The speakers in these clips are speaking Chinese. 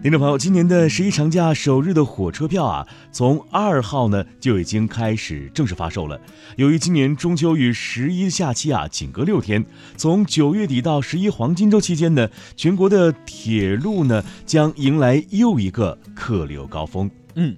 听众朋友，今年的十一长假首日的火车票啊，从二号呢就已经开始正式发售了。由于今年中秋与十一假期啊仅隔六天，从九月底到十一黄金周期间呢，全国的铁路呢将迎来又一个客流高峰。嗯。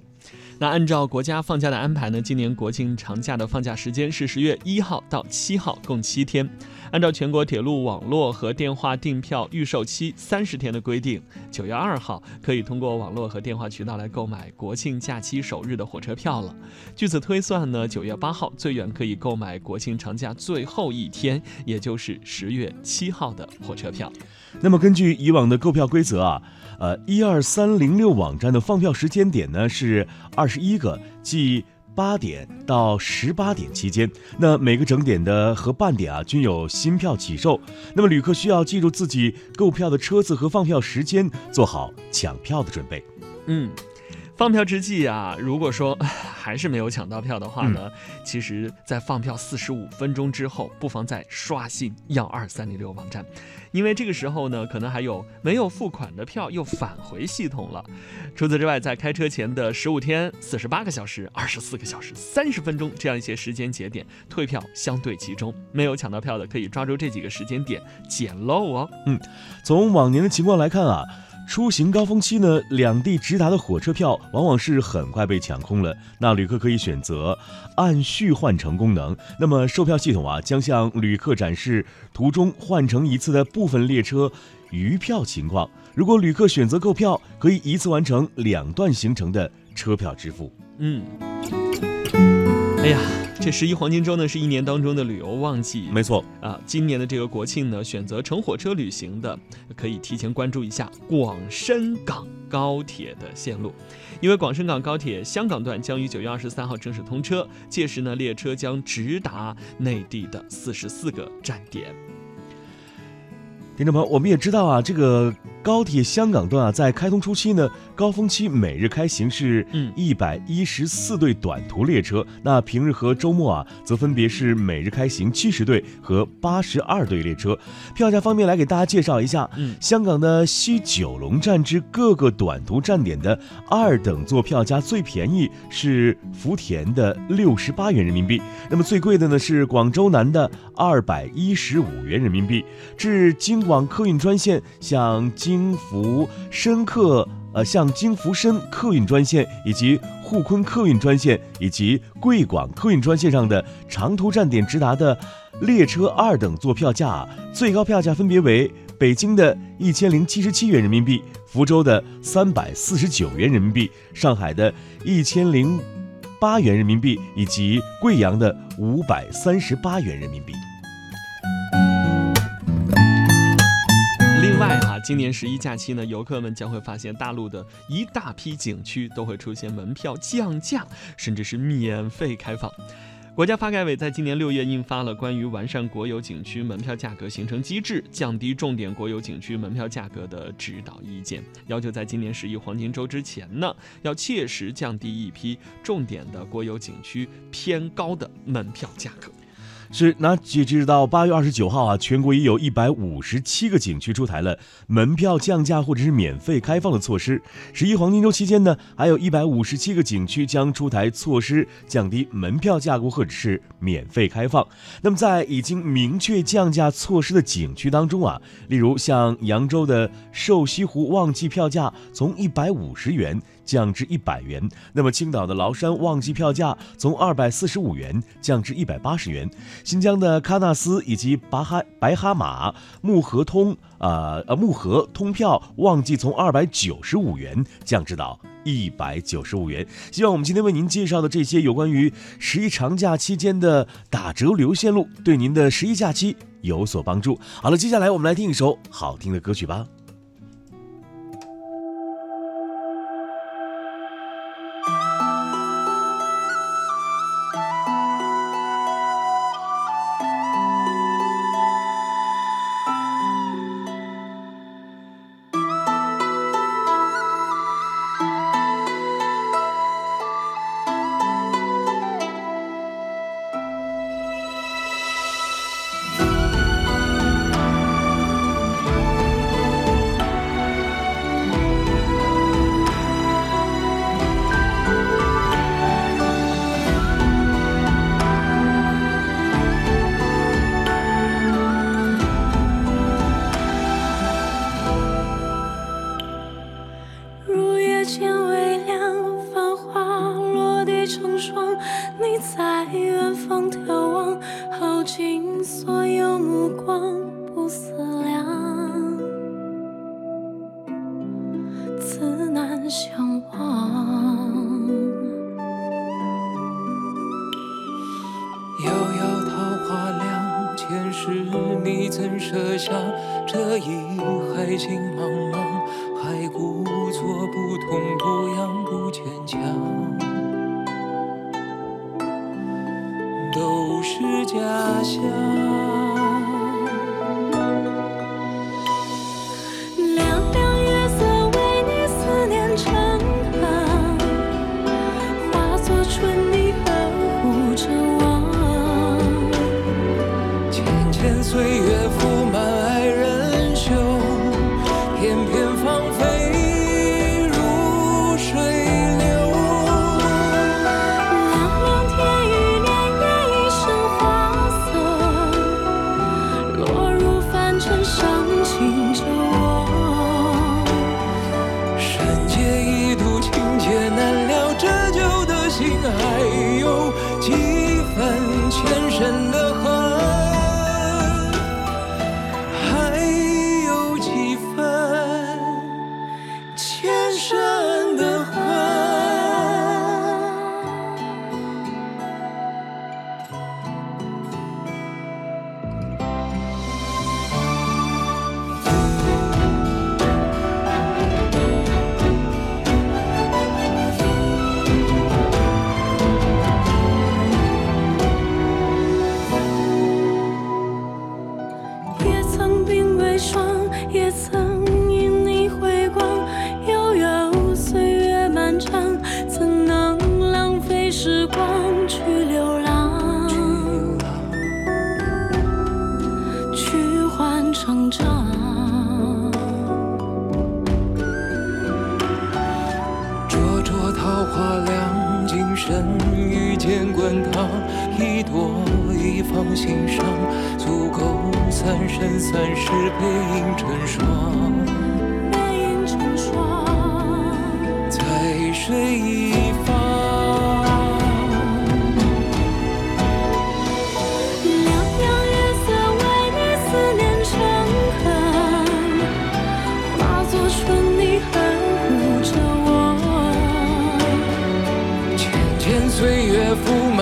那按照国家放假的安排呢，今年国庆长假的放假时间是十月一号到七号，共七天。按照全国铁路网络和电话订票预售期三十天的规定，九月二号可以通过网络和电话渠道来购买国庆假期首日的火车票了。据此推算呢，九月八号最远可以购买国庆长假最后一天，也就是十月七号的火车票。那么根据以往的购票规则啊。呃，一二三零六网站的放票时间点呢是二十一个，即八点到十八点期间。那每个整点的和半点啊均有新票起售。那么旅客需要记住自己购票的车次和放票时间，做好抢票的准备。嗯。放票之际啊，如果说 还是没有抢到票的话呢，其实，在放票四十五分钟之后，不妨再刷新幺二三零六网站，因为这个时候呢，可能还有没有付款的票又返回系统了。除此之外，在开车前的十五天、四十八个小时、二十四个小时、三十分钟这样一些时间节点，退票相对集中，没有抢到票的可以抓住这几个时间点捡漏哦。嗯，从往年的情况来看啊。出行高峰期呢，两地直达的火车票往往是很快被抢空了。那旅客可以选择按序换乘功能，那么售票系统啊将向旅客展示途中换乘一次的部分列车余票情况。如果旅客选择购票，可以一次完成两段行程的车票支付。嗯，哎呀。这十一黄金周呢，是一年当中的旅游旺季。没错啊，今年的这个国庆呢，选择乘火车旅行的，可以提前关注一下广深港高铁的线路，因为广深港高铁香港段将于九月二十三号正式通车，届时呢，列车将直达内地的四十四个站点。听众朋友，我们也知道啊，这个高铁香港段啊，在开通初期呢，高峰期每日开行是一百一十四对短途列车，那平日和周末啊，则分别是每日开行七十对和八十二对列车。票价方面，来给大家介绍一下，嗯香港的西九龙站至各个短途站点的二等座票价最便宜是福田的六十八元人民币，那么最贵的呢是广州南的二百一十五元人民币，至京。广客运专线向京京福深客，呃，向京福深客运专线以及沪昆客运专线以及贵广客运专线上的长途站点直达的列车二等座票价，最高票价分别为北京的一千零七十七元人民币，福州的三百四十九元人民币，上海的一千零八元人民币，以及贵阳的五百三十八元人民币。今年十一假期呢，游客们将会发现大陆的一大批景区都会出现门票降价，甚至是免费开放。国家发改委在今年六月印发了关于完善国有景区门票价格形成机制、降低重点国有景区门票价格的指导意见，要求在今年十一黄金周之前呢，要切实降低一批重点的国有景区偏高的门票价格。是，那截止到八月二十九号啊，全国已有一百五十七个景区出台了门票降价或者是免费开放的措施。十一黄金周期间呢，还有一百五十七个景区将出台措施降低门票价格或者是免费开放。那么在已经明确降价措施的景区当中啊，例如像扬州的瘦西湖旺季票价从一百五十元。降至一百元。那么青岛的崂山旺季票价从二百四十五元降至一百八十元。新疆的喀纳斯以及白哈白哈马木河通啊呃木河通票旺季从二百九十五元降至到一百九十五元。希望我们今天为您介绍的这些有关于十一长假期间的打折旅游线路，对您的十一假期有所帮助。好了，接下来我们来听一首好听的歌曲吧。间微凉，繁花落地成霜。你在远方眺望，耗尽所有目光，不思量，自难相忘。遥遥桃花凉，前世你怎舍下这一海情茫茫？爱故作不痛不痒不坚强，都是假象。high. 成长灼灼桃花凉，今生遇见滚烫一朵，已放心上，足够三生三世背影成双。岁月铺满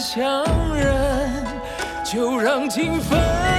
相认，就让情分。